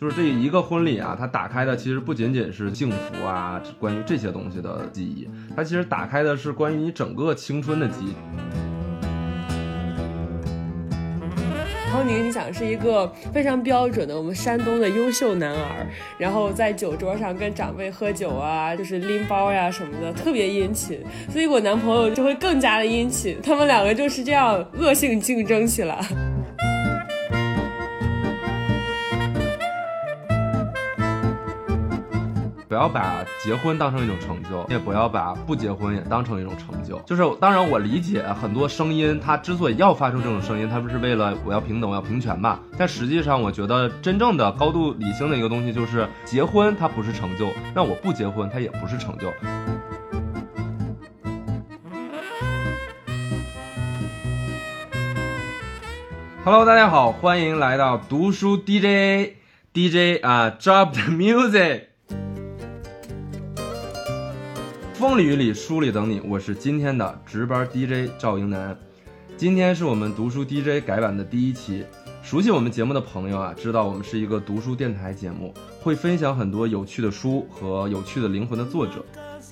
就是这一个婚礼啊，它打开的其实不仅仅是幸福啊，关于这些东西的记忆，它其实打开的是关于你整个青春的记忆。陶宁，你你想是一个非常标准的我们山东的优秀男儿，然后在酒桌上跟长辈喝酒啊，就是拎包呀什么的，特别殷勤，所以我男朋友就会更加的殷勤，他们两个就是这样恶性竞争起来。不要把结婚当成一种成就，也不要把不结婚也当成一种成就。就是当然，我理解很多声音，它之所以要发出这种声音，它不是为了我要平等，我要平权吧？但实际上，我觉得真正的高度理性的一个东西就是结婚，它不是成就；那我不结婚，它也不是成就。Hello，大家好，欢迎来到读书 DJ，DJ 啊，Drop the music。风里雨里，书里等你。我是今天的值班 DJ 赵英男。今天是我们读书 DJ 改版的第一期。熟悉我们节目的朋友啊，知道我们是一个读书电台节目，会分享很多有趣的书和有趣的灵魂的作者。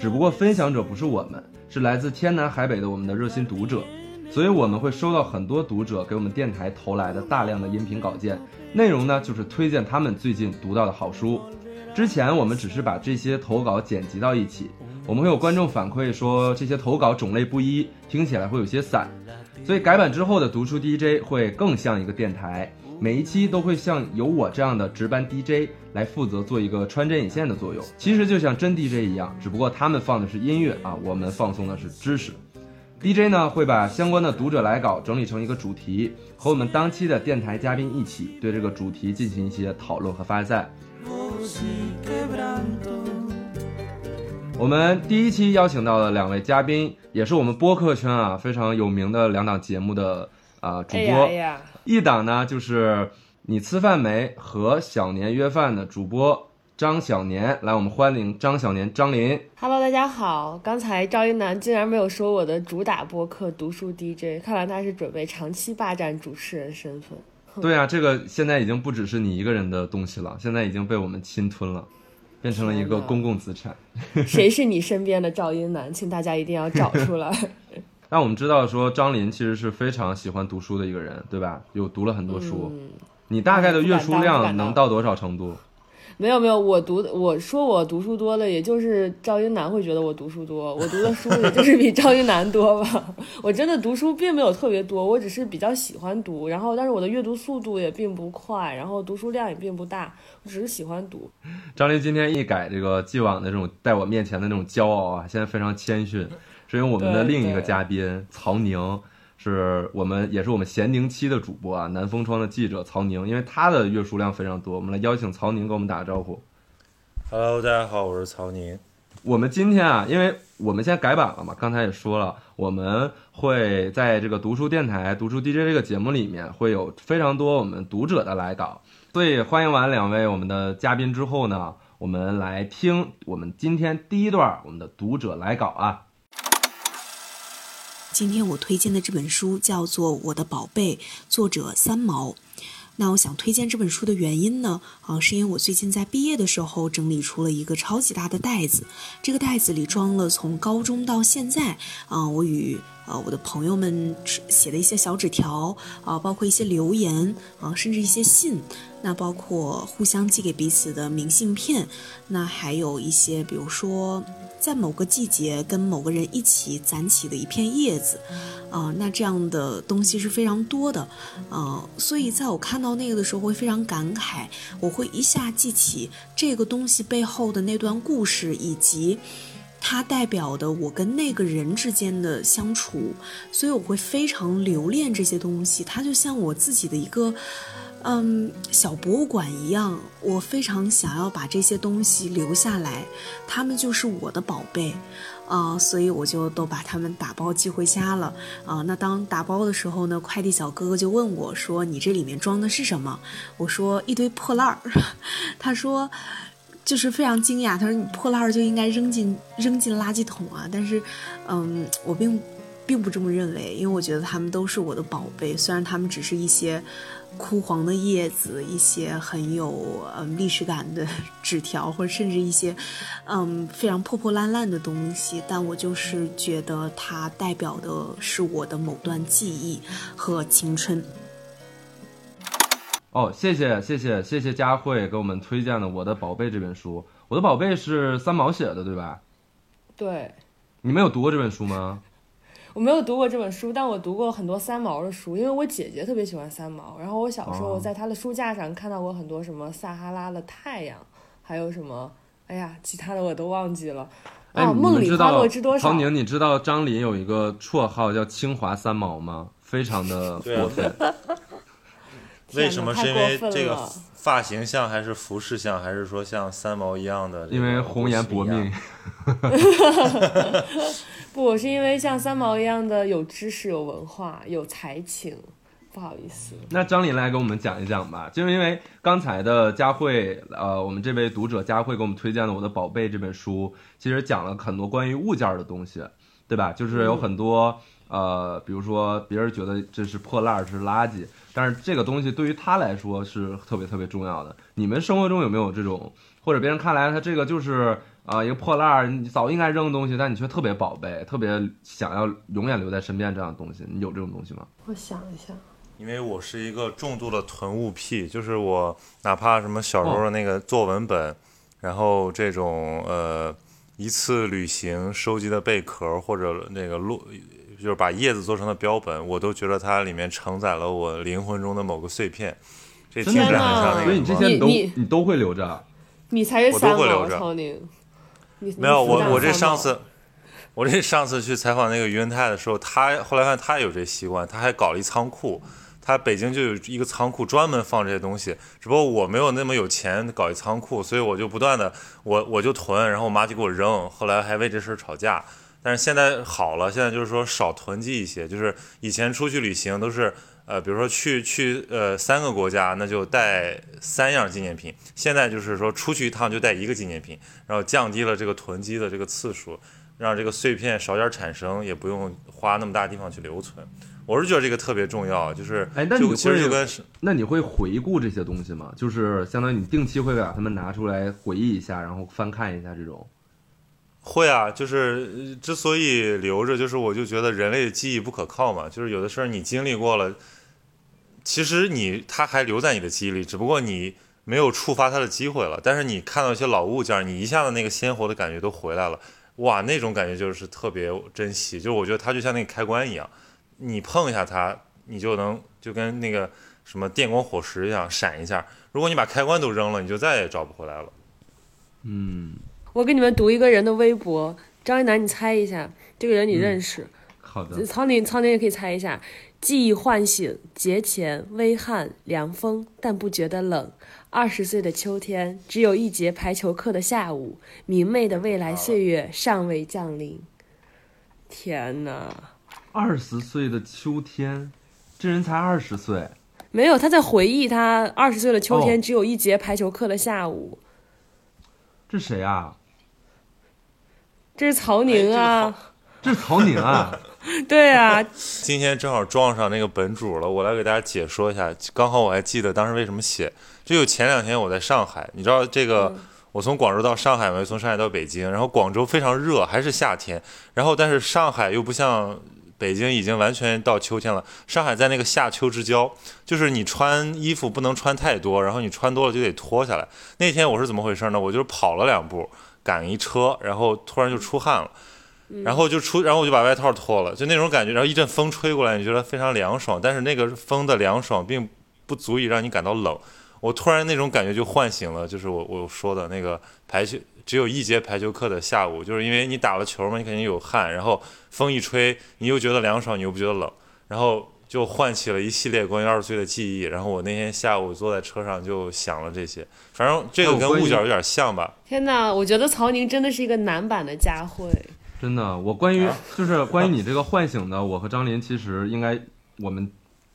只不过分享者不是我们，是来自天南海北的我们的热心读者。所以我们会收到很多读者给我们电台投来的大量的音频稿件，内容呢就是推荐他们最近读到的好书。之前我们只是把这些投稿剪辑到一起。我们会有观众反馈说这些投稿种类不一，听起来会有些散，所以改版之后的读书 DJ 会更像一个电台，每一期都会像有我这样的值班 DJ 来负责做一个穿针引线的作用。其实就像真 DJ 一样，只不过他们放的是音乐啊，我们放送的是知识。DJ 呢会把相关的读者来稿整理成一个主题，和我们当期的电台嘉宾一起对这个主题进行一些讨论和发散。我们第一期邀请到的两位嘉宾，也是我们播客圈啊非常有名的两档节目的啊主播。一档呢就是你吃饭没和小年约饭的主播张小年，来我们欢迎张小年张林。Hello，大家好。刚才赵一楠竟然没有说我的主打播客读书 DJ，看来他是准备长期霸占主持人身份。对啊，这个现在已经不只是你一个人的东西了，现在已经被我们侵吞了。变成了一个公共资产。谁是你身边的赵英男？请大家一定要找出来。那我们知道说张林其实是非常喜欢读书的一个人，对吧？有读了很多书。你大概的阅书量能到多少程度？没有没有，我读我说我读书多的，也就是赵英男会觉得我读书多，我读的书也就是比赵英男多吧。我真的读书并没有特别多，我只是比较喜欢读，然后但是我的阅读速度也并不快，然后读书量也并不大，我只是喜欢读。张琳今天一改这个既往的这种在我面前的那种骄傲啊，现在非常谦逊，是因为我们的另一个嘉宾曹宁。是我们也是我们咸宁期的主播啊，南风窗的记者曹宁，因为他的阅书量非常多，我们来邀请曹宁给我们打个招呼。Hello，大家好，我是曹宁。我们今天啊，因为我们现在改版了嘛，刚才也说了，我们会在这个读书电台、读书 DJ 这个节目里面会有非常多我们读者的来稿，所以欢迎完两位我们的嘉宾之后呢，我们来听我们今天第一段我们的读者来稿啊。今天我推荐的这本书叫做《我的宝贝》，作者三毛。那我想推荐这本书的原因呢，啊，是因为我最近在毕业的时候整理出了一个超级大的袋子，这个袋子里装了从高中到现在啊，我与呃我的朋友们写的一些小纸条啊，包括一些留言啊，甚至一些信，那包括互相寄给彼此的明信片，那还有一些比如说。在某个季节跟某个人一起攒起的一片叶子，啊，那这样的东西是非常多的，啊，所以在我看到那个的时候会非常感慨，我会一下记起这个东西背后的那段故事，以及它代表的我跟那个人之间的相处，所以我会非常留恋这些东西，它就像我自己的一个。嗯，小博物馆一样，我非常想要把这些东西留下来，他们就是我的宝贝，啊，所以我就都把他们打包寄回家了，啊，那当打包的时候呢，快递小哥哥就问我说：“你这里面装的是什么？”我说：“一堆破烂儿。”他说，就是非常惊讶，他说：“你破烂儿就应该扔进扔进垃圾桶啊！”但是，嗯，我并。并不这么认为，因为我觉得他们都是我的宝贝，虽然他们只是一些枯黄的叶子，一些很有嗯历史感的纸条，或者甚至一些嗯非常破破烂烂的东西，但我就是觉得它代表的是我的某段记忆和青春。哦，谢谢谢谢谢谢佳慧给我们推荐的《我的宝贝》这本书，《我的宝贝》是三毛写的，对吧？对，你们有读过这本书吗？我没有读过这本书，但我读过很多三毛的书，因为我姐姐特别喜欢三毛。然后我小时候哦在她的书架上看到过很多什么撒哈拉的太阳，还有什么，哎呀，其他的我都忘记了。哎，哦，梦里花们知道落知多少曹？宁，你知道张琳有一个绰号叫“清华三毛”吗？非常的过分。为什么？是因为这个发型像，还是服饰像，还是说像三毛一样的？因为红颜薄命。不，是因为像三毛一样的有知识、有文化、有才情。不好意思，那张琳来给我们讲一讲吧，就是因为刚才的佳慧，呃，我们这位读者佳慧给我们推荐的《我的宝贝》这本书，其实讲了很多关于物件儿的东西，对吧？就是有很多、呃，比如说别人觉得这是破烂儿，这是垃圾，但是这个东西对于他来说是特别特别重要的。你们生活中有没有这种，或者别人看来他这个就是啊、一个破烂儿，你早应该扔的东西，但你却特别宝贝，特别想要永远留在身边这样的东西，你有这种东西吗？我想一下，因为我是一个重度的囤物癖，就是我哪怕什么小时候的那个作文本，然后这种呃一次旅行收集的贝壳或者那个落，就是把叶子做成的标本，我都觉得它里面承载了我灵魂中的某个碎片。这听真的起来很像那所以你这些你都你你都会留着。你才是我都三毛，会留着曹宁。你没有，我我这上次，我这上次去采访那个于文泰的时候，他后来发现他也有这习惯，他还搞了一仓库。他北京就有一个仓库专门放这些东西，只不过我没有那么有钱搞一仓库，所以我就不断的我我就囤，然后我妈就给我扔，后来还为这事儿吵架。但是现在好了，现在就是说少囤积一些，就是以前出去旅行都是呃，比如说去去呃三个国家，那就带三样纪念品，现在就是说出去一趟就带一个纪念品，然后降低了这个囤积的这个次数，让这个碎片少点产生，也不用花那么大地方去留存。我是觉得这个特别重要，就是哎那你其实会就跟是那你会回顾这些东西吗？就是相当于你定期会把它们拿出来回忆一下，然后翻看一下这种。会啊，就是呃之所以留着，就是我就觉得人类的记忆不可靠嘛，就是有的事儿你经历过了，其实你它还留在你的记忆里，只不过你没有触发它的机会了。但是你看到一些老物件，你一下子那个鲜活的感觉都回来了，哇，那种感觉就是特别珍惜。就是我觉得它就像那个开关一样，你碰一下它，你就能就跟那个什么电光火石一样闪一下。如果你把开关都扔了，你就再也找不回来了。嗯，我给你们读一个人的微博，张一楠，你猜一下，这个人你嗯认识？好的。曹宁，曹宁也可以猜一下。记忆唤醒，节前微汗凉风，但不觉得冷。二十岁的秋天，只有一节排球课的下午，明媚的未来岁月尚未降临。天哪！二十岁的秋天，这人才二十岁，没有，他在回忆他二十岁的秋天，哦只有一节排球课的下午。这谁啊？这是曹宁啊，这是曹宁啊！对啊，今天正好撞上那个本主了，我来给大家解说一下。刚好我还记得当时为什么写，就前两天我在上海，你知道这个，我从广州到上海嘛，从上海到北京，然后广州非常热，还是夏天，然后但是上海又不像北京已经完全到秋天了，上海在那个夏秋之交，就是你穿衣服不能穿太多，然后你穿多了就得脱下来。那天我是怎么回事呢？我就是跑了两步，赶一车，然后突然就出汗了。然后就出，然后我就把外套脱了，就那种感觉。然后一阵风吹过来，你觉得非常凉爽，但是那个风的凉爽并不足以让你感到冷。我突然那种感觉就唤醒了，就是我我说的那个排球，只有一节排球课的下午，就是因为你打了球嘛，你肯定有汗，然后风一吹，你又觉得凉爽，你又不觉得冷，然后就唤起了一系列关于二十岁的记忆。然后我那天下午坐在车上就想了这些，反正这个跟物件有点像吧。天哪！我觉得曹宁真的是一个男版的佳慧。真的，我关于 就是关于你这个唤醒的，我和张琳其实应该我们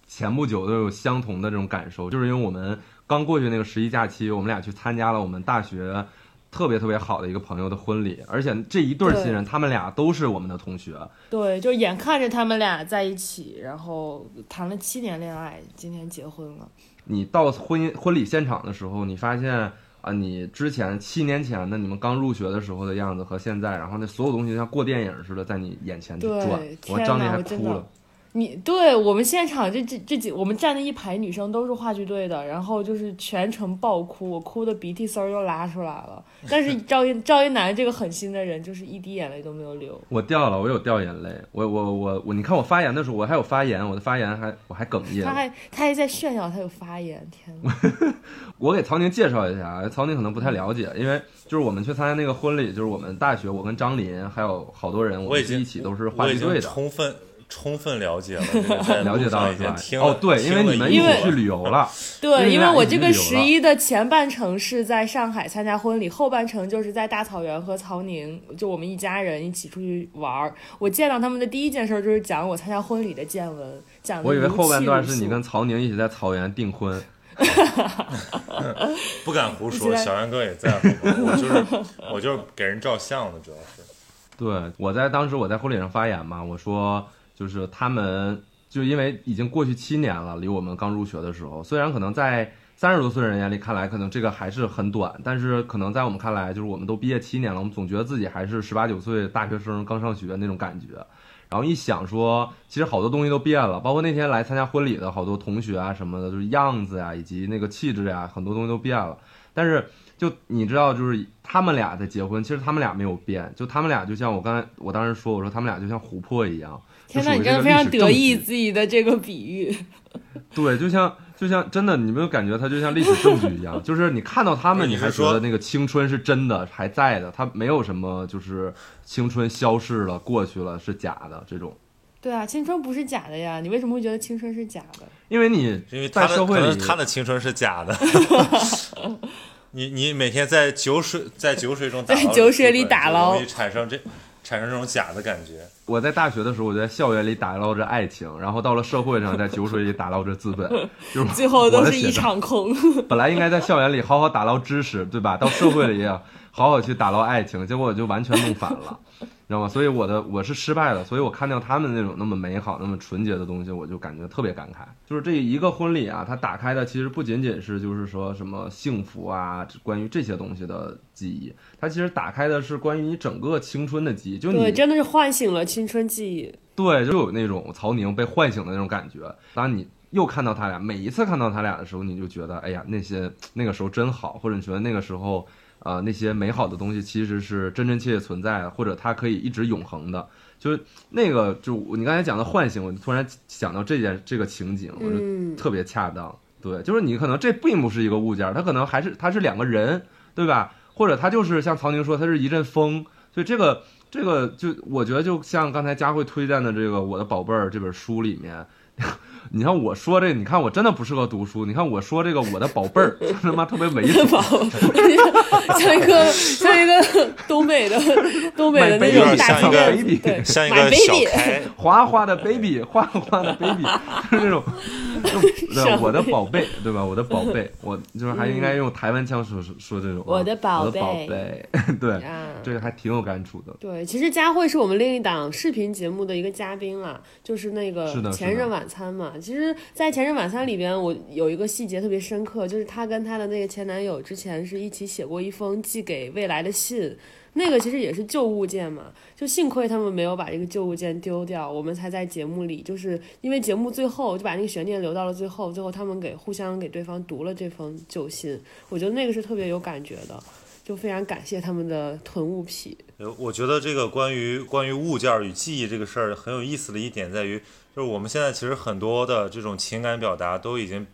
前不久都有相同的这种感受，就是因为我们刚过去那个十一假期，我们俩去参加了我们大学特别特别好的一个朋友的婚礼，而且这一对儿新人，他们俩都是我们的同学。对，就眼看着他们俩在一起，然后谈了七年恋爱，今天结婚了。你到婚姻婚礼现场的时候，你发现啊，你之前七年前的你们刚入学的时候的样子和现在，然后那所有东西像过电影似的在你眼前去转我张丽还哭了。。你对我们现场这这这几，我们站的一排女生都是话剧队的，然后就是全程爆哭，我哭的鼻涕丝儿都拉出来了。但是 赵一赵一楠这个狠心的人，就是一滴眼泪都没有流。我掉了，我有掉眼泪。我我我我，你看我发言的时候，我还有发言，我的发言还我还哽咽。他还他还在炫耀他有发言，天哪！我给曹宁介绍一下啊，曹宁可能不太了解，因为就是我们去参加那个婚礼，就是我们大学，我跟张林还有好多人，我们一起都是话剧队的。充分充分了解了，了解到了是吧经听？哦，对，因为你们一起去旅游了，对，因为我这个十一的前半程是在上海参加婚礼，后半程就是在大草原和曹宁，就我们一家人一起出去玩儿。我见到他们的第一件事就是讲我参加婚礼的见闻，讲的我以为后半段是你跟曹宁一起在草原订婚。不敢胡说，小杨哥也在，我就是我就是给人照相的，主要是。对，我在当时我在婚礼上发言嘛，我说就是他们就因为已经过去七年了，离我们刚入学的时候，虽然可能在三十多岁人眼里看来，可能这个还是很短，但是可能在我们看来，就是我们都毕业七年了，我们总觉得自己还是十八九岁大学生刚上学那种感觉。然后一想说，其实好多东西都变了，包括那天来参加婚礼的好多同学啊什么的，就是样子呀、以及那个气质呀，很多东西都变了。但是就你知道，就是他们俩的结婚，其实他们俩没有变，就他们俩就像我刚才我当时说，我说他们俩就像琥珀一样。天呐，你真的非常得意自己的这个比喻。对，就像就像真的，你没有感觉它就像历史证据一样，就是你看到他们，你还觉得那个青春是真的还在的，它没有什么就是青春消逝了、过去了是假的这种。对啊，青春不是假的呀，你为什么会觉得青春是假的？因为你因为他的可在社会里他的青春是假的。你你每天在酒水在酒水中打在捞酒水里打捞容易产生这产生这种假的感觉。我在大学的时候，我就在校园里打捞着爱情，然后到了社会上，在酒水里打捞着资本，就是最后都是一场空。本来应该在校园里好好打捞知识，对吧？到社会里也好好去打捞爱情，结果我就完全弄反了，你知道吗？所以我的我是失败了，所以我看到他们那种那么美好、那么纯洁的东西，我就感觉特别感慨。就是这一个婚礼啊，它打开的其实不仅仅是就是说什么幸福啊，关于这些东西的记忆，它其实打开的是关于你整个青春的记忆，就你对，真的是唤醒了青春记忆。对，就有那种曹宁被唤醒的那种感觉。当你又看到他俩，每一次看到他俩的时候，你就觉得，哎呀，那些那个时候真好，或者你觉得那个时候，呃，那些美好的东西其实是真真切切存在的，或者它可以一直永恒的。就是那个，就你刚才讲的唤醒，我就突然想到这件这个情景，我就嗯，特别恰当。对，就是你可能这并不是一个物件，它可能还是它是两个人，对吧？或者它就是像曹宁说，它是一阵风。所以这个这个就我觉得就像刚才佳慧推荐的这个《我的宝贝儿》这本书里面，你看我说这，你看我真的不适合读书。你看我说这个《我的宝贝儿 》，他妈特别猥琐。宝，像一个像一个东北的东北的那种大像一个气垫子，对，像一个小 baby，开，花花的 baby，花花的 baby，就是那种，就对我的宝贝，对吧？我的宝贝，我就是还应该用台湾腔说说说这种啊。我的宝贝我的宝贝，对，啊这个还挺有感触的。对，其实佳慧是我们另一档视频节目的一个嘉宾啦，就是那个前任晚餐嘛。其实，在前任晚餐里边，我有一个细节特别深刻，就是她跟她的那个前男友之前是一起写过一封寄给未来的信。那个其实也是旧物件嘛，就幸亏他们没有把这个旧物件丢掉，我们才在节目里，就是因为节目最后就把那个悬念留到了最后，最后他们给互相给对方读了这封旧信，我觉得那个是特别有感觉的，就非常感谢他们的囤物癖。呃我觉得这个关于关于物件与记忆这个事儿很有意思的一点在于，就是我们现在其实很多的这种情感表达都已经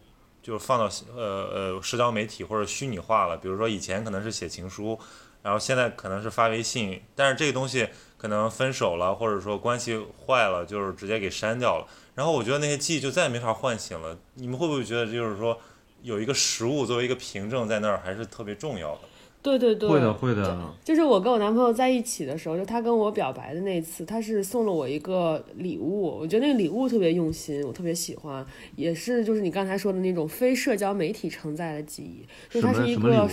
就是放到呃呃社交媒体或者虚拟化了。比如说以前可能是写情书，然后现在可能是发微信，但是这个东西可能分手了，或者说关系坏了，就是直接给删掉了。然后我觉得那些记忆就再也没法唤醒了。你们会不会觉得就是说有一个实物作为一个凭证在那儿还是特别重要的？对对对，会的，会的。就是我跟我男朋友在一起的时候，就他跟我表白的那次，他是送了我一个礼物，我觉得那个礼物特别用心，我特别喜欢，也是就是你刚才说的那种非社交媒体承载的记忆，就它是一个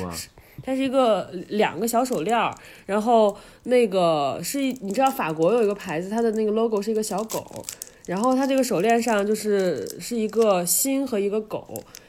它是一个两个小手链儿，然后那个是你知道法国有一个牌子，它的那个 logo 是一个小狗，然后它这个手链上就是是一个心和一个狗，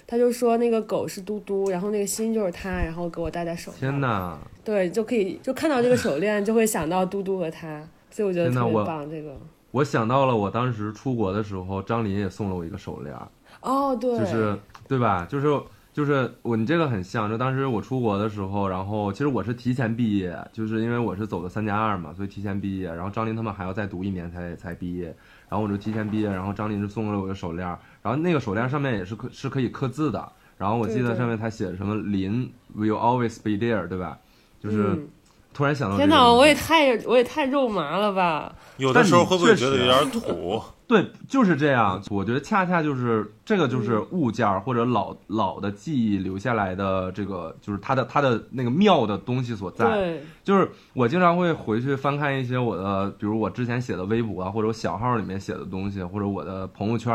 他就说那个狗是嘟嘟，然后那个心就是他，然后给我戴在手上。天哪！对，就可以就看到这个手链就会想到嘟嘟和他，所以我觉得特别棒。这个我想到了，我当时出国的时候，张琳也送了我一个手链。哦，对，就是对吧？就是就是我你这个很像，就当时我出国的时候，然后其实我是提前毕业，就是因为我是走的三加二嘛，所以提前毕业。然后张琳他们还要再读一年才才毕业，然后我就提前毕业。然后张琳就送了我个手链，然后那个手链上面也是可是可以刻字的。然后我记得上面他写的什么“林 will always be there”，对吧？就是突然想到，天哪，我也太我也太肉麻了吧！有的时候会不会觉得有点土？对，就是这样。我觉得恰恰就是这个，就是物件或者老老的记忆留下来的这个，就是它的它的那个妙的东西所在。对，就是我经常会回去翻看一些我的，比如我之前写的微博啊，或者我小号里面写的东西，或者我的朋友圈，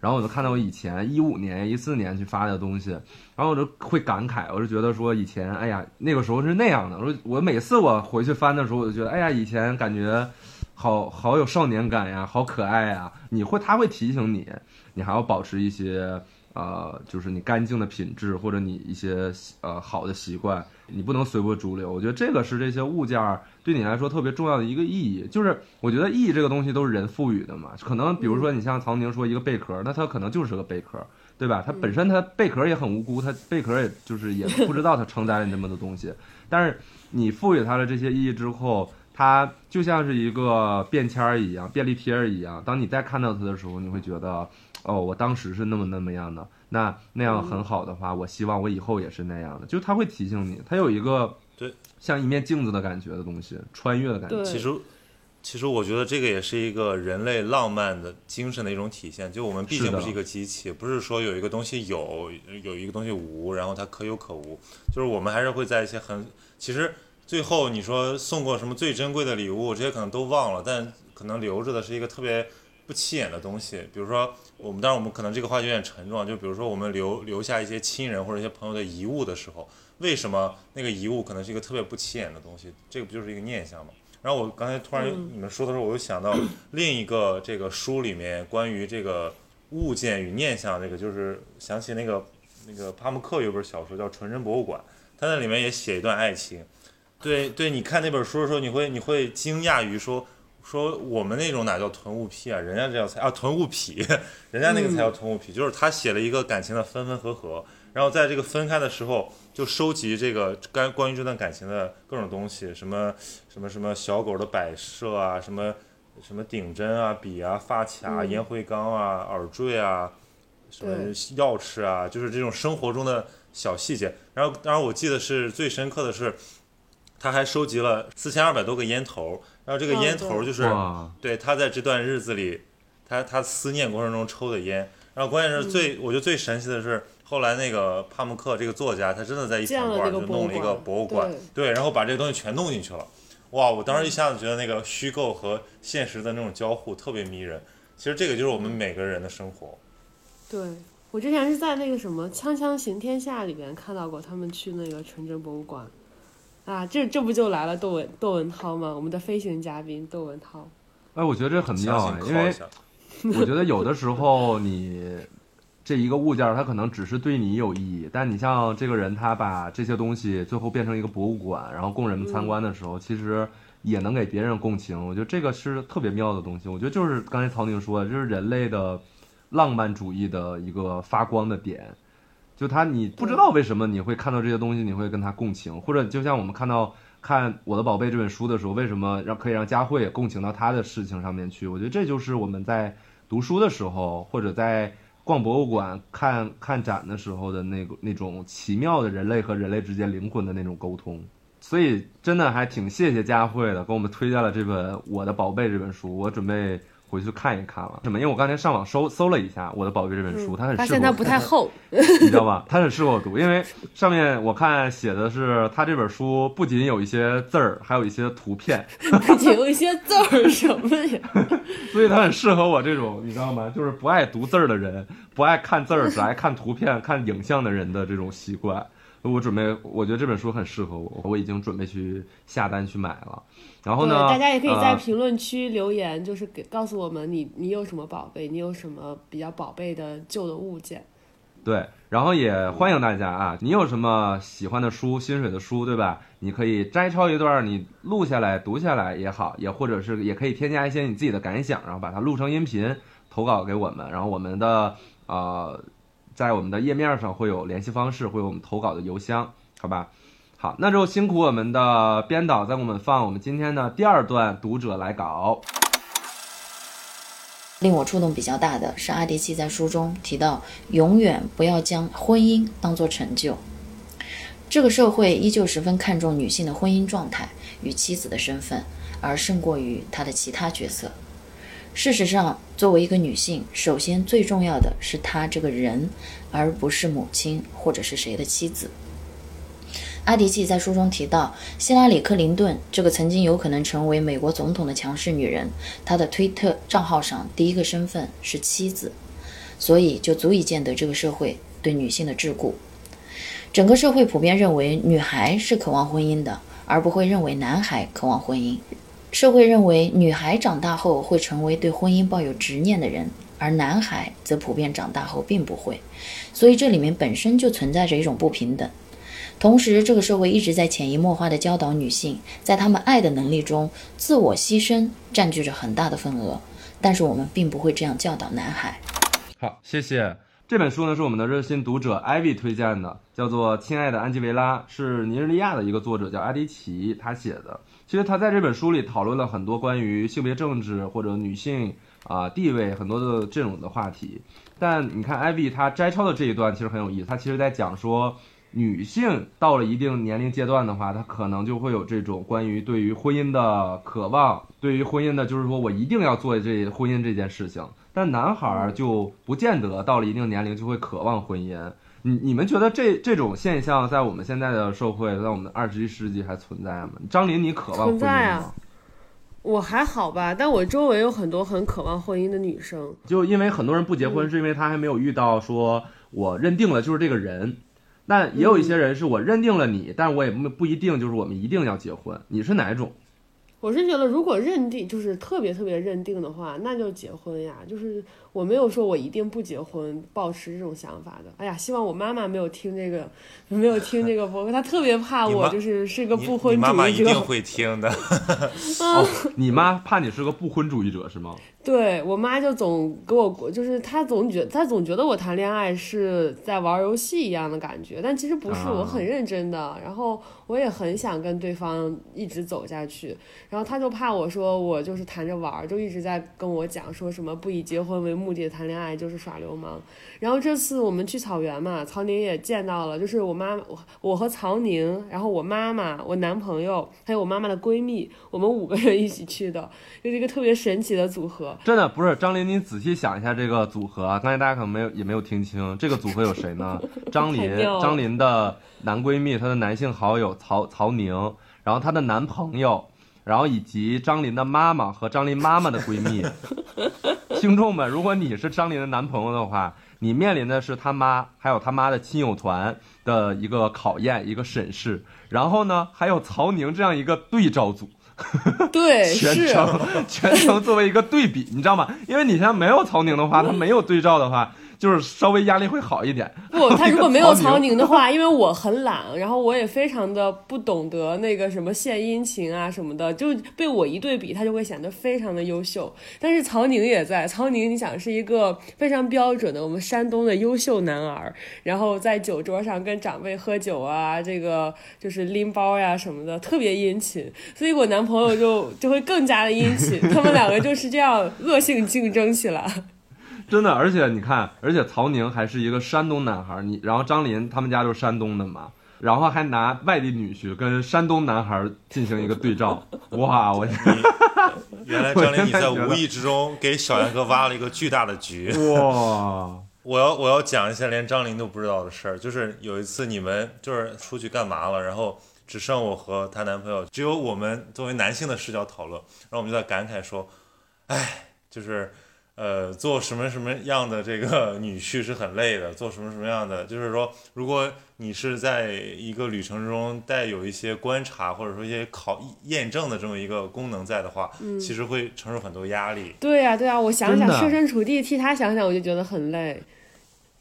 然后我就看到我以前一五年、一四年去发的东西，然后我就会感慨，我就觉得说以前，哎呀，那个时候是那样的。我我每次我回去翻的时候，我就觉得，哎呀，以前感觉。好好有少年感呀，好可爱呀！你会，他会提醒你，你还要保持一些呃，就是你干净的品质，或者你一些呃好的习惯，你不能随波逐流。我觉得这个是这些物件对你来说特别重要的一个意义。就是我觉得意义这个东西都是人赋予的嘛。可能比如说你像曹宁说一个贝壳，那它可能就是个贝壳，对吧？它本身它贝壳也很无辜，它贝壳也就是也不知道它承载了那么多东西。但是你赋予它了这些意义之后。它就像是一个便签儿一样，便利贴儿一样。当你再看到它的时候，你会觉得，哦，我当时是那么那么样的。那那样很好的话，我希望我以后也是那样的。就它会提醒你，它有一个对像一面镜子的感觉的东西，穿越的感觉。其实，其实我觉得这个也是一个人类浪漫的精神的一种体现。就我们毕竟不是一个机器，不是说有一个东西有，有一个东西无，然后它可有可无。就是我们还是会在一些很其实。最后你说送过什么最珍贵的礼物，这些可能都忘了，但可能留着的是一个特别不起眼的东西。比如说我们，当然我们可能这个话题有点沉重，就比如说我们留留下一些亲人或者一些朋友的遗物的时候，为什么那个遗物可能是一个特别不起眼的东西？这个不就是一个念想吗？然后我刚才突然你们说的时候，我又想到另一个这个书里面关于这个物件与念想，这个就是想起那个那个帕慕克有本小说叫《纯真博物馆》，他那里面也写一段爱情。对对，你看那本书的时候，你会你会惊讶于说说我们那种哪叫囤物癖啊，人家这叫才啊囤物癖，人家那个才叫囤物癖，就是他写了一个感情的分分合合，然后在这个分开的时候就收集这个关关于这段感情的各种东西，什么什么什么小狗的摆设啊，什么什么顶针啊、笔啊、发卡、烟灰缸啊、耳坠啊，什么钥匙啊，就是这种生活中的小细节。然后当然我记得是最深刻的是。他还收集了四千二百多个烟头，然后这个烟头就是对他在这段日子里，他他思念过程中抽的烟。然后关键是最我觉得最神奇的是，后来那个帕慕克这个作家，他真的在一场馆就弄了一个博物馆，对，然后把这个东西全弄进去了。哇！我当时一下子觉得那个虚构和现实的那种交互特别迷人。其实这个就是我们每个人的生活。对我之前是在那个什么《锵锵行天下》里边看到过他们去那个纯真博物馆。啊，这这不就来了窦文窦文涛吗？我们的飞行嘉宾窦文涛。哎，我觉得这很妙啊，因为我觉得有的时候你这一个物件，它可能只是对你有意义，但你像这个人，他把这些东西最后变成一个博物馆，然后供人们参观的时候，其实也能给别人共情。我觉得这个是特别妙的东西。我觉得就是刚才曹宁说的，就是人类的浪漫主义的一个发光的点。就他，你不知道为什么你会看到这些东西，你会跟他共情，或者就像我们看到看《我的宝贝》这本书的时候，为什么让可以让佳慧共情到他的事情上面去？我觉得这就是我们在读书的时候，或者在逛博物馆看看展的时候的那个那种奇妙的人类和人类之间灵魂的那种沟通。所以真的还挺谢谢佳慧的，给我们推荐了这本《我的宝贝》这本书，我准备。回去看一看了，什么？因为我刚才上网搜搜了一下《我的宝贝》这本书，它很发现它不太厚，你知道吗？它很适合我读，因为上面我看写的是，它这本书不仅有一些字儿，还有一些图片，不仅有一些字儿什么呀？所以它很适合我这种，你知道吗？就是不爱读字儿的人，不爱看字儿，只爱看图片、看影像的人的这种习惯。我准备，我觉得这本书很适合我，我已经准备去下单去买了。然后，呢，大家也可以在呃评论区留言，就是给告诉我们你你有什么宝贝，你有什么比较宝贝的旧的物件。对，然后也欢迎大家啊，你有什么喜欢的书、心水的书，对吧？你可以摘抄一段，你录下来读下来也好，也或者是也可以添加一些你自己的感想，然后把它录成音频投稿给我们，然后我们的呃，在我们的页面上会有联系方式，会有我们投稿的邮箱，好吧？好，那就辛苦我们的编导在给我们放我们今天的第二段读者来稿。令我触动比较大的是阿迪契在书中提到，永远不要将婚姻当作成就。这个社会依旧十分看重女性的婚姻状态与妻子的身份，而胜过于她的其他角色。事实上，作为一个女性，首先最重要的是她这个人，而不是母亲或者是谁的妻子。阿迪契在书中提到，希拉里·克林顿这个曾经有可能成为美国总统的强势女人，她的推特账号上第一个身份是妻子，所以就足以见得这个社会对女性的桎梏。整个社会普遍认为女孩是渴望婚姻的，而不会认为男孩渴望婚姻。社会认为女孩长大后会成为对婚姻抱有执念的人，而男孩则普遍长大后并不会。所以这里面本身就存在着一种不平等。同时，这个社会一直在潜移默化地教导女性，在她们爱的能力中，自我牺牲占据着很大的份额。但是我们并不会这样教导男孩。好，谢谢。这本书呢是我们的热心读者艾薇推荐的，叫做《亲爱的安吉维拉》，是尼日利亚的一个作者叫阿迪奇他写的。其实他在这本书里讨论了很多关于性别政治或者女性啊、地位很多的这种的话题。但你看艾薇她摘抄的这一段其实很有意思，她其实在讲说。女性到了一定年龄阶段的话，她可能就会有这种关于对于婚姻的渴望，对于婚姻的，就是说我一定要做这婚姻这件事情。但男孩儿就不见得到了一定年龄就会渴望婚姻。你你们觉得这这种现象在我们现在的社会，在我们二十一世纪还存在吗？张琳，你渴望婚姻存在啊吗？我还好吧，但我周围有很多很渴望婚姻的女生。就因为很多人不结婚，是因为他还没有遇到说我认定了就是这个人。但也有一些人是我认定了你，但是我也不不一定就是我们一定要结婚。你是哪种？我是觉得，如果认定就是特别特别认定的话，那就结婚呀。就是我没有说我一定不结婚，保持这种想法的。哎呀，希望我妈妈没有听这个，没有听这个播客，她特别怕我就是是个不婚主你妈妈义者。一定会听的。哦，你妈怕你是个不婚主义者是吗？对我妈就总给我，就是她总觉她总觉得我谈恋爱是在玩游戏一样的感觉，但其实不是，啊我很认真的，然后我也很想跟对方一直走下去，然后她就怕我说我就是谈着玩儿，就一直在跟我讲说什么不以结婚为目的的谈恋爱就是耍流氓。然后这次我们去草原嘛，曹宁也见到了，就是我妈我我和曹宁，然后我妈妈、我男朋友还有我妈妈的闺蜜，我们五个人一起去的，就是一个特别神奇的组合。真的不是张琳，你仔细想一下这个组合啊，刚才大家可能没有也没有听清，这个组合有谁呢？张琳张琳的男闺蜜，她的男性好友曹曹宁，然后她的男朋友，然后以及张琳的妈妈和张琳妈妈的闺蜜。听众们，如果你是张琳的男朋友的话，你面临的是他妈还有他妈的亲友团的一个考验，一个审视，然后呢，还有曹宁这样一个对照组。对，全程全程作为一个对比，你知道吗？因为你现在没有曹宁的话，他没有对照的话，就是稍微压力会好一点。不，他如果没有曹宁，的话，因为我很懒，然后我也非常的不懂得那个什么献殷勤啊什么的，就被我一对比，他就会显得非常的优秀。但是曹宁也在，曹宁你想是一个非常标准的我们山东的优秀男儿，然后在酒桌上跟长辈喝酒啊，这个就是拎包呀什么的，特别殷勤，所以我男朋友就就会更加的殷勤，他们两个就是这样恶性竞争起来。真的，而且你看，而且曹宁还是一个山东男孩，你然后张琳他们家就是山东的嘛，然后还拿外地女婿跟山东男孩进行一个对照，哇，我原来张琳你在无意之中给小杨哥挖了一个巨大的局。哇，我要我要讲一下连张琳都不知道的事儿，就是有一次你们就是出去干嘛了，然后只剩我和她男朋友，只有我们作为男性的视角讨论，然后我们就在感慨说，哎，就是。呃，做什么什么样的这个女婿是很累的，做什么什么样的，就是说，如果你是在一个旅程中带有一些观察或者说一些考验证的这么一个功能在的话，其实会承受很多压力。对呀、对呀、我想想，设身处地替他想想，我就觉得很累。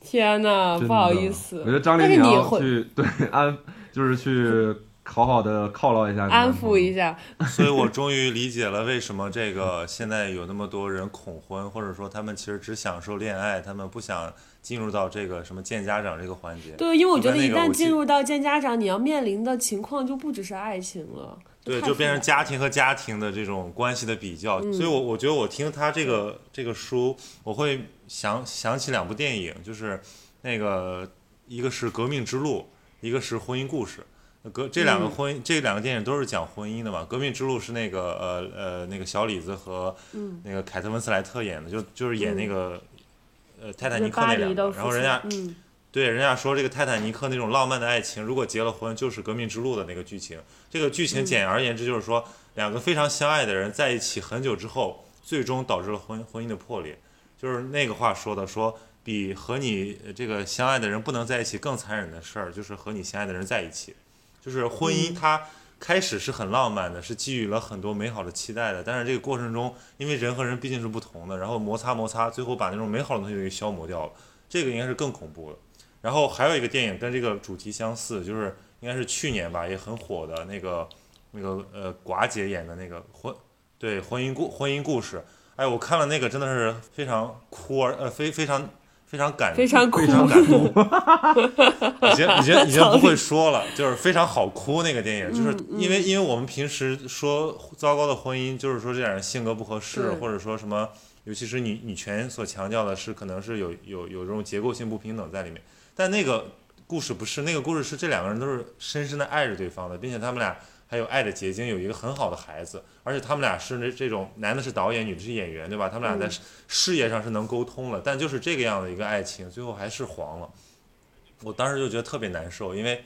天呐，不好意思，我觉得张琳但是你要会去对安，就是去好好的犒劳一下安抚一下。所以我终于理解了为什么这个现在有那么多人恐婚，或者说他们其实只享受恋爱，他们不想进入到这个什么见家长这个环节。对，因为我觉得一旦进入到见家长，你要面临的情况就不只是爱情了，对，就变成家庭和家庭的这种关系的比较，嗯所以我我觉得我听他这个这个书，我会想想起两部电影，就是那个一个是《革命之路》，一个是《婚姻故事》。革这两个嗯婚姻、这两个电影都是讲婚姻的嘛，《革命之路》是那个呃呃那个小李子和嗯那个凯特温斯莱特演的，就就是演那个、呃泰坦尼克那两个，然后人家嗯，对，人家说这个泰坦尼克那种浪漫的爱情，如果结了婚，就是革命之路的那个剧情。这个剧情简而言之就是说，两个非常相爱的人在一起很久之后，最终导致了婚婚姻的破裂。就是那个话说的，说比和你呃这个相爱的人不能在一起更残忍的事儿，就是和你相爱的人在一起。就是婚姻它开始是很浪漫的，是基于了很多美好的期待的，但是这个过程中，因为人和人毕竟是不同的，然后摩擦摩擦，最后把那种美好的东西给消磨掉了。这个应该是更恐怖的。然后还有一个电影跟这个主题相似，就是应该是去年吧，也很火的那个那个呃寡姐演的那个婚对婚姻故婚姻故事。哎，我看了那个真的是非常哭而呃非非常非常感非常哭非常感动，已经已经已经不会说了，就是非常好哭那个电影，就是因为因为我们平时说糟糕的婚姻，就是说这俩人性格不合适，或者说什么，尤其是女女权所强调的是可能是有有有这种结构性不平等在里面，但那个故事不是，那个故事是这两个人都是深深的爱着对方的，并且他们俩还有爱的结晶，有一个很好的孩子，而且他们俩是那这种男的是导演，女的是演员，对吧？他们俩在事事业上是能沟通了，但就是这个样的一个爱情，最后还是黄了。我当时就觉得特别难受，因为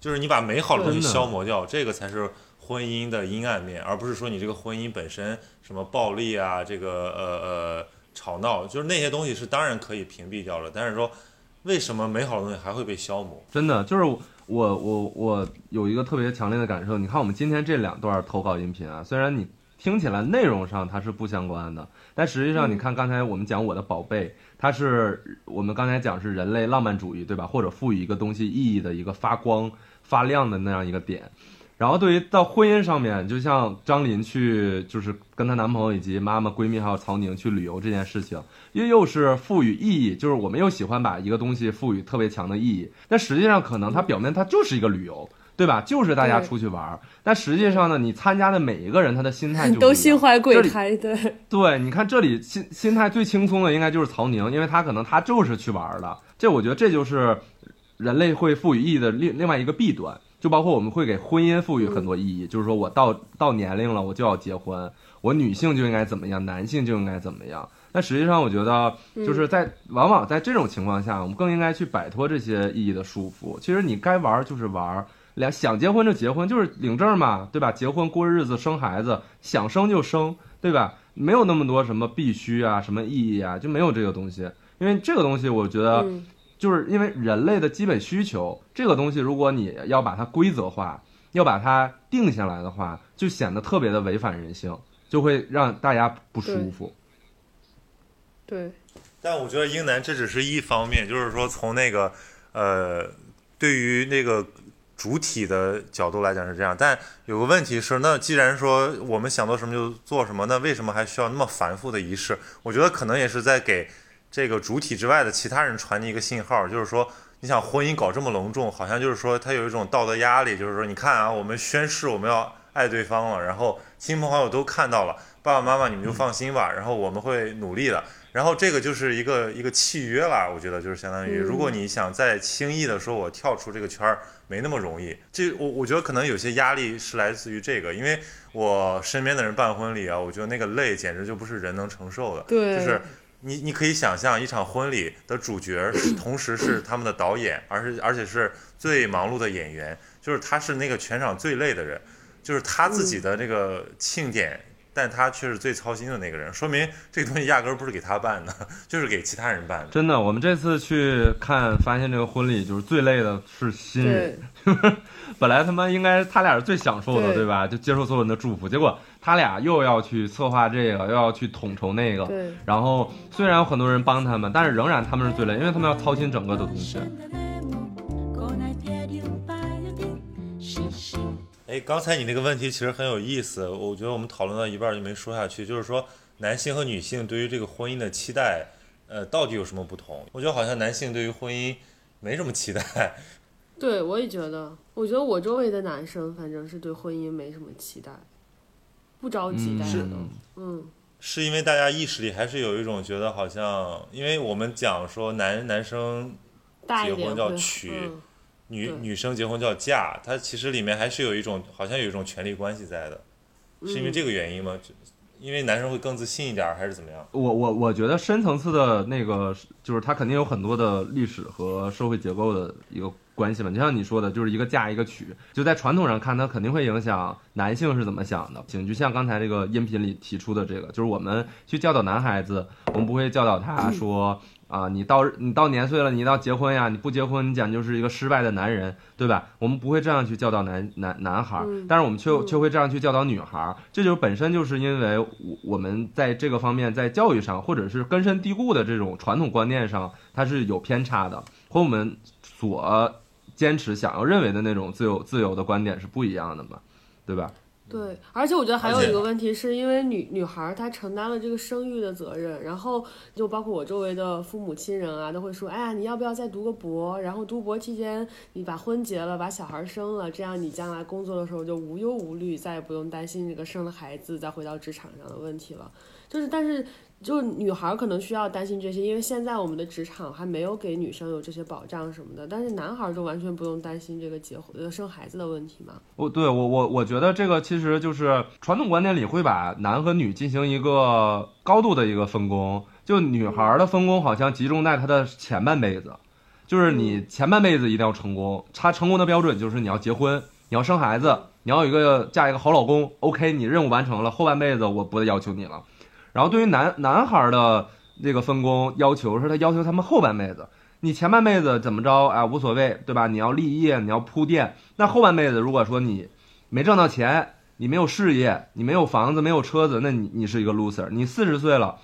就是你把美好的东西消磨掉，这个才是婚姻的阴暗面，而不是说你这个婚姻本身什么暴力啊，这个呃呃吵闹，就是那些东西是当然可以屏蔽掉了，但是说为什么美好的东西还会被消磨？真的就是我我我我有一个特别强烈的感受，你看我们今天这两段投稿音频啊，虽然你听起来内容上它是不相关的，但实际上你看刚才我们讲我的宝贝，它是我们刚才讲是人类浪漫主义对吧？或者赋予一个东西意义的一个发光发亮的那样一个点。然后对于到婚姻上面，就像张琳去就是跟她男朋友以及妈妈、闺蜜还有曹宁去旅游这件事情，又又是赋予意义，就是我们又喜欢把一个东西赋予特别强的意义，但实际上可能它表面它就是一个旅游，对吧？就是大家出去玩儿，但实际上呢，你参加的每一个人他的心态就都心怀鬼胎，对，对，你看这里心心态最轻松的应该就是曹宁，因为他可能他就是去玩儿的。这我觉得这就是人类会赋予意义的另另外一个弊端，就包括我们会给婚姻赋予很多意义，就是说我到到年龄了，我就要结婚，我女性就应该怎么样，男性就应该怎么样。但实际上，我觉得就是在、往往在这种情况下，我们更应该去摆脱这些意义的束缚。其实你该玩儿就是玩儿，两想结婚就结婚，就是领证嘛，对吧？结婚过日子生孩子，想生就生，对吧？没有那么多什么必须啊，什么意义啊，就没有这个东西。因为这个东西，我觉得嗯就是因为人类的基本需求，这个东西如果你要把它规则化，要把它定下来的话，就显得特别的违反人性，就会让大家不舒服。对，但我觉得英男这只是一方面，就是说从那个呃，对于那个主体的角度来讲是这样。但有个问题是，那既然说我们想做什么就做什么，那为什么还需要那么繁复的仪式？我觉得可能也是在给这个主体之外的其他人传递一个信号，就是说。你想婚姻搞这么隆重，好像就是说他有一种道德压力，就是说你看啊，我们宣誓我们要爱对方了，然后亲朋好友都看到了，爸爸妈妈你们就放心吧，然后我们会努力的。然后这个就是一个一个契约啦，我觉得就是相当于，嗯如果你想再轻易的说我跳出这个圈儿，没那么容易。这我我觉得可能有些压力是来自于这个，因为我身边的人办婚礼啊，我觉得那个累简直就不是人能承受的。对就是你你可以想象一场婚礼的主角是同时是他们的导演，而是而且是最忙碌的演员，就是他是那个全场最累的人，就是他自己的那个庆典但他却是最操心的那个人，说明这个东西压根儿不是给他办的，就是给其他人办的。真的，我们这次去看，发现这个婚礼就是最累的是新人。本来他妈应该他俩是最享受的，对对吧？就接受所有人的祝福，结果他俩又要去策划这个，又要去统筹那个。对，然后虽然有很多人帮他们，但是仍然他们是最累，因为他们要操心整个的东西。哎，刚才你那个问题其实很有意思，我觉得我们讨论到一半就没说下去，就是说男性和女性对于这个婚姻的期待，呃，到底有什么不同？我觉得好像男性对于婚姻没什么期待，对我也觉得，我觉得我周围的男生反正是对婚姻没什么期待，不着急，大家都，嗯，是因为大家意识里还是有一种觉得好像，因为我们讲说男男生大结婚叫一点会娶嗯女女生结婚叫嫁，它其实里面还是有一种好像有一种权力关系在的，是因为这个原因吗？就因为男生会更自信一点儿，还是怎么样？我我我觉得深层次的那个，就是它肯定有很多的历史和社会结构的一个关系嘛。就像你说的，就是一个嫁一个娶，就在传统上看，它肯定会影响男性是怎么想的。就像刚才这个音频里提出的这个，就是我们去教导男孩子，我们不会教导他说。啊，你到你到年岁了，你要结婚呀！你不结婚，你讲就是一个失败的男人，对吧？我们不会这样去教导男男男孩儿，但是我们却却会这样去教导女孩儿。这就是本身就是因为我我们在这个方面在教育上，或者是根深蒂固的这种传统观念上，它是有偏差的，和我们所坚持想要认为的那种自由自由的观点是不一样的嘛，对吧？对，而且我觉得还有一个问题，是因为女女孩儿她承担了这个生育的责任，然后就包括我周围的父母亲人啊，都会说，哎呀，你要不要再读个博？然后读博期间你把婚结了，把小孩儿生了，这样你将来工作的时候就无忧无虑，再也不用担心这个生了孩子再回到职场上的问题了。就是，但是就是女孩儿可能需要担心这些，因为现在我们的职场还没有给女生有这些保障什么的，但是男孩儿就完全不用担心这个结婚、呃生孩子的问题嘛。我对我我我觉得这个其实就是传统观念里会把男和女进行一个高度的一个分工，就女孩儿的分工好像集中在她的前半辈子，就是你前半辈子一定要成功，她成功的标准就是你要结婚，你要生孩子，你要有一个嫁一个好老公，OK，你任务完成了，后半辈子我不要求你了。然后对于男男孩儿的这个分工要求是他要求他们后半辈子，你前半辈子怎么着啊无所谓，对吧？你要立业，你要铺垫。那后半辈子如果说你没挣到钱，你没有事业，你没有房子，没有车子，那你你是一个 loser。你四十岁了，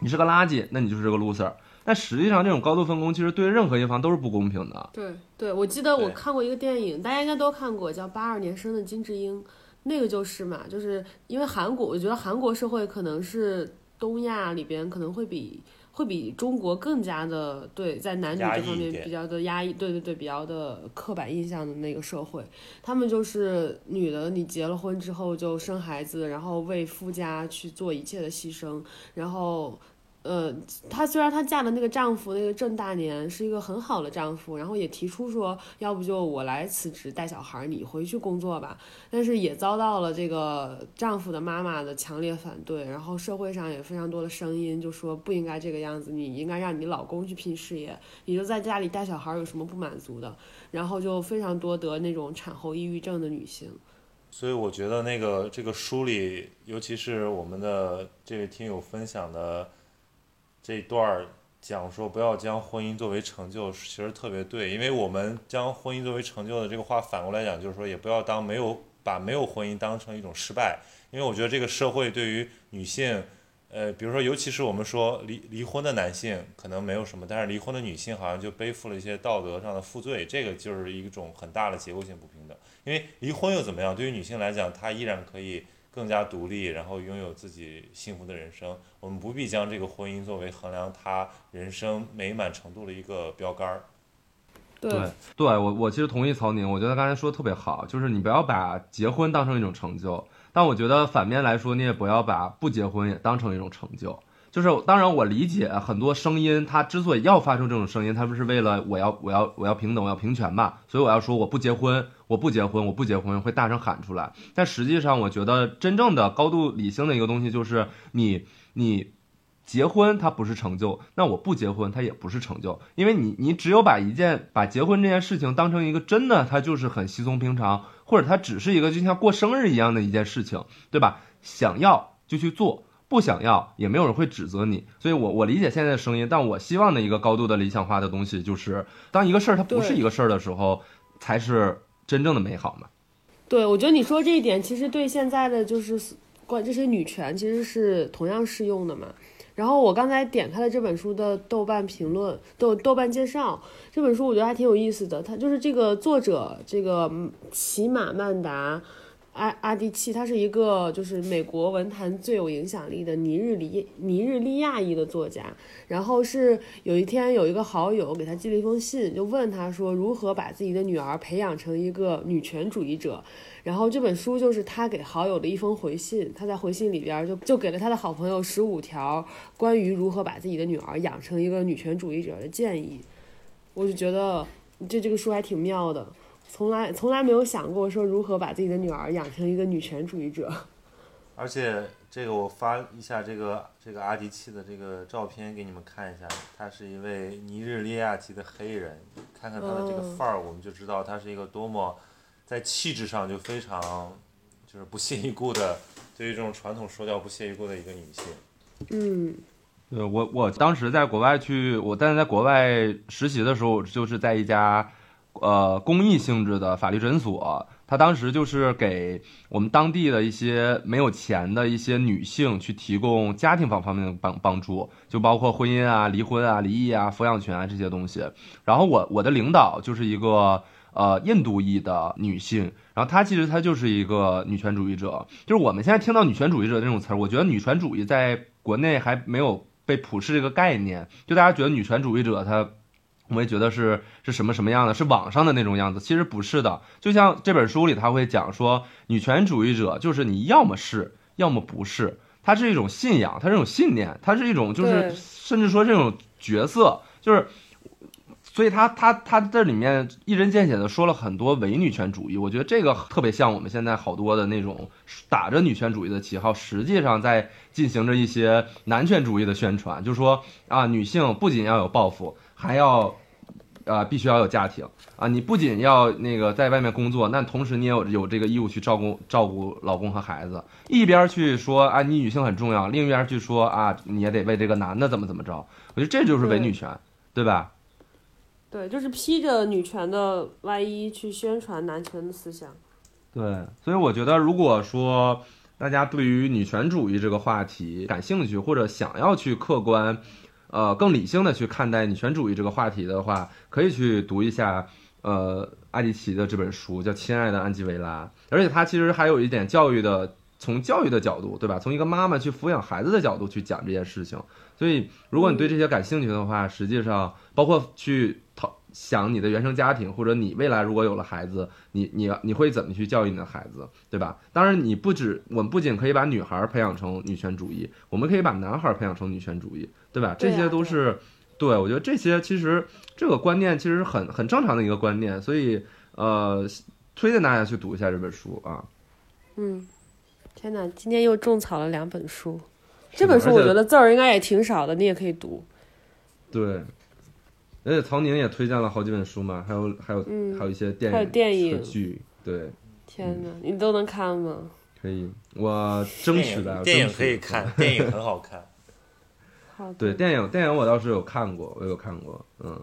你是个垃圾，那你就是个 loser。但实际上这种高度分工其实对任何一方都是不公平的。对对，我记得我看过一个电影，大家应该都看过，叫《八二年生的金智英》，那个就是嘛，就是因为韩国，我觉得韩国社会可能是东亚里边可能会比会比中国更加的对在男女这方面比较的压抑，对对对，比较的刻板印象的那个社会，他们就是女的，你结了婚之后就生孩子，然后为夫家去做一切的牺牲，然后。呃，她虽然她嫁的那个丈夫那个郑大年是一个很好的丈夫，然后也提出说，要不就我来辞职带小孩，你回去工作吧。但是也遭到了这个丈夫的妈妈的强烈反对，然后社会上也非常多的声音，就说不应该这个样子，你应该让你老公去拼事业，你就在家里带小孩有什么不满足的？然后就非常多得那种产后抑郁症的女性。所以我觉得那个这个书里，尤其是我们的这位听友分享的这一段儿讲说不要将婚姻作为成就，其实特别对，因为我们将婚姻作为成就的这个话反过来讲，就是说也不要当没有把没有婚姻当成一种失败，因为我觉得这个社会对于女性。呃，比如说，尤其是我们说离离婚的男性可能没有什么，但是离婚的女性好像就背负了一些道德上的负罪，这个就是一种很大的结构性不平等。因为离婚又怎么样？对于女性来讲，她依然可以更加独立，然后拥有自己幸福的人生。我们不必将这个婚姻作为衡量他人生美满程度的一个标杆儿。对对，对我我其实同意曹宁，我觉得刚才说的特别好，就是你不要把结婚当成一种成就，但我觉得反面来说，你也不要把不结婚也当成一种成就。就是当然我理解很多声音，它之所以要发出这种声音，它不是为了我要我要我要平等，我要平权嘛，所以我要说我不结婚，我不结婚，我不结婚，会大声喊出来。但实际上，我觉得真正的高度理性的一个东西就是你你结婚它不是成就，那我不结婚它也不是成就，因为你你只有把一件把结婚这件事情当成一个真的，它就是很稀松平常，或者它只是一个就像过生日一样的一件事情，对吧？想要就去做，不想要也没有人会指责你。所以我我理解现在的声音，但我希望的一个高度的理想化的东西，就是当一个事儿它不是一个事儿的时候，才是真正的美好嘛。对，我觉得你说这一点，其实对现在的就是关这些女权，其实是同样适用的嘛。然后我刚才点开了这本书的豆瓣评论，豆豆瓣介绍，这本书我觉得还挺有意思的。它就是这个作者，这个嗯骑马曼达阿阿迪契，他是一个就是美国文坛最有影响力的尼日利尼日利亚裔的作家。然后是有一天有一个好友给他寄了一封信，就问他说如何把自己的女儿培养成一个女权主义者。然后这本书就是他给好友的一封回信，他在回信里边就就给了他的好朋友十五条关于如何把自己的女儿养成一个女权主义者的建议。我就觉得这这个书还挺妙的，从来从来没有想过说如何把自己的女儿养成一个女权主义者。而且这个我发一下这个这个阿迪契的这个照片给你们看一下，他是一位尼日利亚籍的黑人，看看他的这个哦范儿，我们就知道他是一个多么在气质上就非常就是不屑一顾的，对于这种传统说教不屑一顾的一个女性。嗯对我，我当时在国外去，我但是在国外实习的时候，就是在一家呃公益性质的法律诊所，他当时就是给我们当地的一些没有钱的一些女性去提供家庭方方面的帮帮助，就包括婚姻啊、离婚啊、离异啊、抚养权啊这些东西。然后我我的领导就是一个呃印度裔的女性，然后她其实她就是一个女权主义者。就是我们现在听到女权主义者这种词儿，我觉得女权主义在国内还没有被普世这个概念，就大家觉得女权主义者她。我们也觉得是是什么什么样的，是网上的那种样子，其实不是的。就像这本书里他会讲说，女权主义者就是你要么是，要么不是，它是一种信仰，它是一种信念，它是一种就是甚至说这种角色，就是所以他他他这里面一针见血的说了很多伪女权主义，我觉得这个特别像我们现在好多的那种打着女权主义的旗号，实际上在进行着一些男权主义的宣传，就说啊，女性不仅要有抱负，还要。啊、必须要有家庭啊！你不仅要那个在外面工作，那同时你也有有这个义务去照顾照顾老公和孩子。一边去说啊，你女性很重要，另一边去说啊，你也得为这个男的怎么怎么着。我觉得这就是伪女权，对吧？对，就是披着女权的外衣去宣传男权的思想。对，所以我觉得，如果说大家对于女权主义这个话题感兴趣，或者想要去客观，呃，更理性的去看待女权主义这个话题的话，可以去读一下，呃，艾迪奇的这本书，叫《亲爱的安吉维拉》，而且它其实还有一点教育的，从教育的角度，对吧？从一个妈妈去抚养孩子的角度去讲这件事情。所以，如果你对这些感兴趣的话，实际上包括去讨想你的原生家庭，或者你未来如果有了孩子，你你你会怎么去教育你的孩子，对吧？当然，你不止我们不仅可以把女孩培养成女权主义，我们可以把男孩培养成女权主义，对吧？这些都是对我觉得这些其实这个观念其实很很正常的一个观念，所以呃，推荐大家去读一下这本书啊。嗯，天哪，今天又种草了两本书。这本书我觉得字儿应该也挺少的，你也可以读。对，而且曹宁也推荐了好几本书嘛，还有还有、嗯还有一些电影还有电影剧，对，天哪，你都能看吗？可以，我争取的影电影可以看，电影很好看。好，对，电影电影我倒是有看过，我有看过，嗯。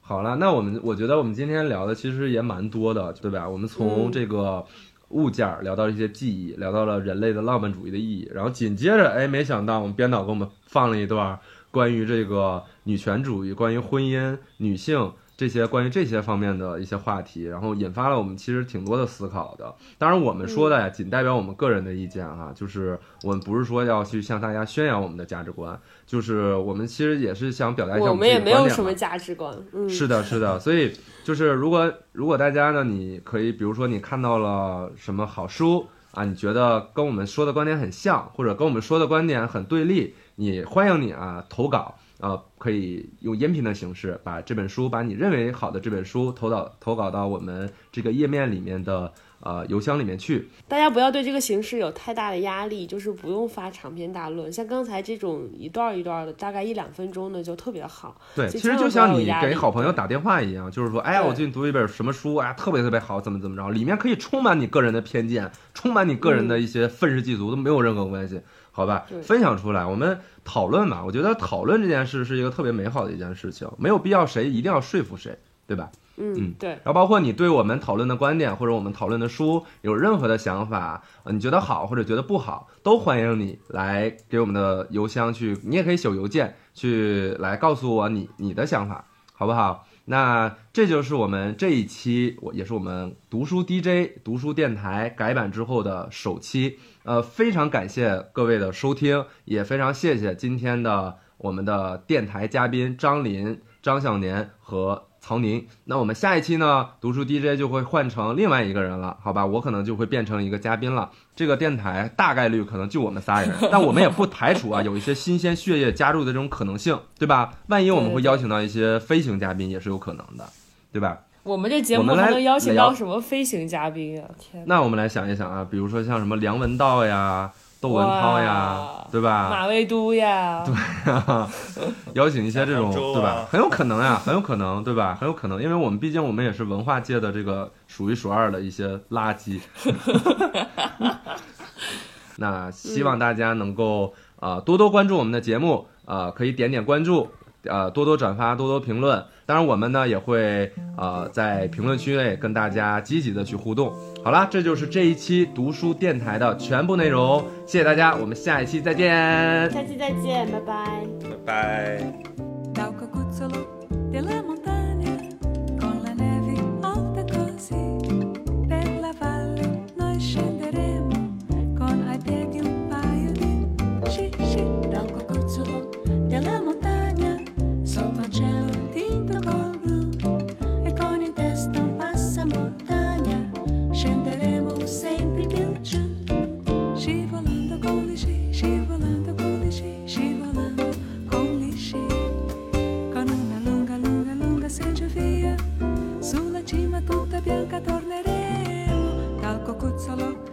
好了，那我们我觉得我们今天聊的其实也蛮多的，对吧？我们从嗯这个物件儿聊到一些记忆，聊到了人类的浪漫主义的意义，然后紧接着，哎，没想到我们编导给我们放了一段关于这个女权主义、关于婚姻、女性这些关于这些方面的一些话题，然后引发了我们其实挺多的思考的。当然，我们说的呀，仅代表我们个人的意见哈，就是我们不是说要去向大家宣扬我们的价值观，就是我们其实也是想表达一下我们也没有什么价值观。嗯，是的，是的，所以就是如果如果大家呢，你可以比如说你看到了什么好书啊，你觉得跟我们说的观点很像，或者跟我们说的观点很对立，你欢迎你啊投稿啊，可以用音频的形式把这本书，把你认为好的这本书投到投稿到我们这个页面里面的呃邮箱里面去。大家不要对这个形式有太大的压力，就是不用发长篇大论，像刚才这种一段一段的，大概一两分钟的就特别好。对，其实就像你给好朋友打电话一样，就是说，哎呀，我最近读一本什么书，啊，特别特别好，怎么怎么着，里面可以充满你个人的偏见，充满你个人的一些愤世嫉俗，都没有任何关系，好吧？分享出来，我们讨论嘛。我觉得讨论这件事是一个特别美好的一件事情，没有必要谁一定要说服谁，对吧？嗯，对，然后包括你对我们讨论的观点或者我们讨论的书有任何的想法，呃，你觉得好或者觉得不好，都欢迎你来给我们的邮箱去，你也可以写邮件去来告诉我你你的想法，好不好？那这就是我们这一期，我也是我们读书 DJ 读书电台改版之后的首期，呃，非常感谢各位的收听，也非常谢谢今天的我们的电台嘉宾张林、张小年和曹宁。那我们下一期呢，读书 DJ 就会换成另外一个人了，好吧？我可能就会变成一个嘉宾了。这个电台大概率可能就我们仨人，但我们也不排除啊，有一些新鲜血液加入的这种可能性，对吧？万一我们会邀请到一些飞行嘉宾，也是有可能的，对吧？我们这节目还能邀请到什么飞行嘉宾啊？天哪，那我们来想一想啊，比如说像什么梁文道呀、窦文涛呀，对吧？马未都呀，邀请一些这种，对吧？很有可能呀，很有可能，对吧？很有可能，因为我们毕竟我们也是文化界的这个数一数二的一些垃圾。那希望大家能够呃多多关注我们的节目，呃可以点点关注，呃多多转发，多多评论。当然我们呢也会呃在评论区内跟大家积极的去互动。好啦，这就是这一期读书电台的全部内容，谢谢大家，我们下一期再见。下期再见，拜拜。拜拜。Solo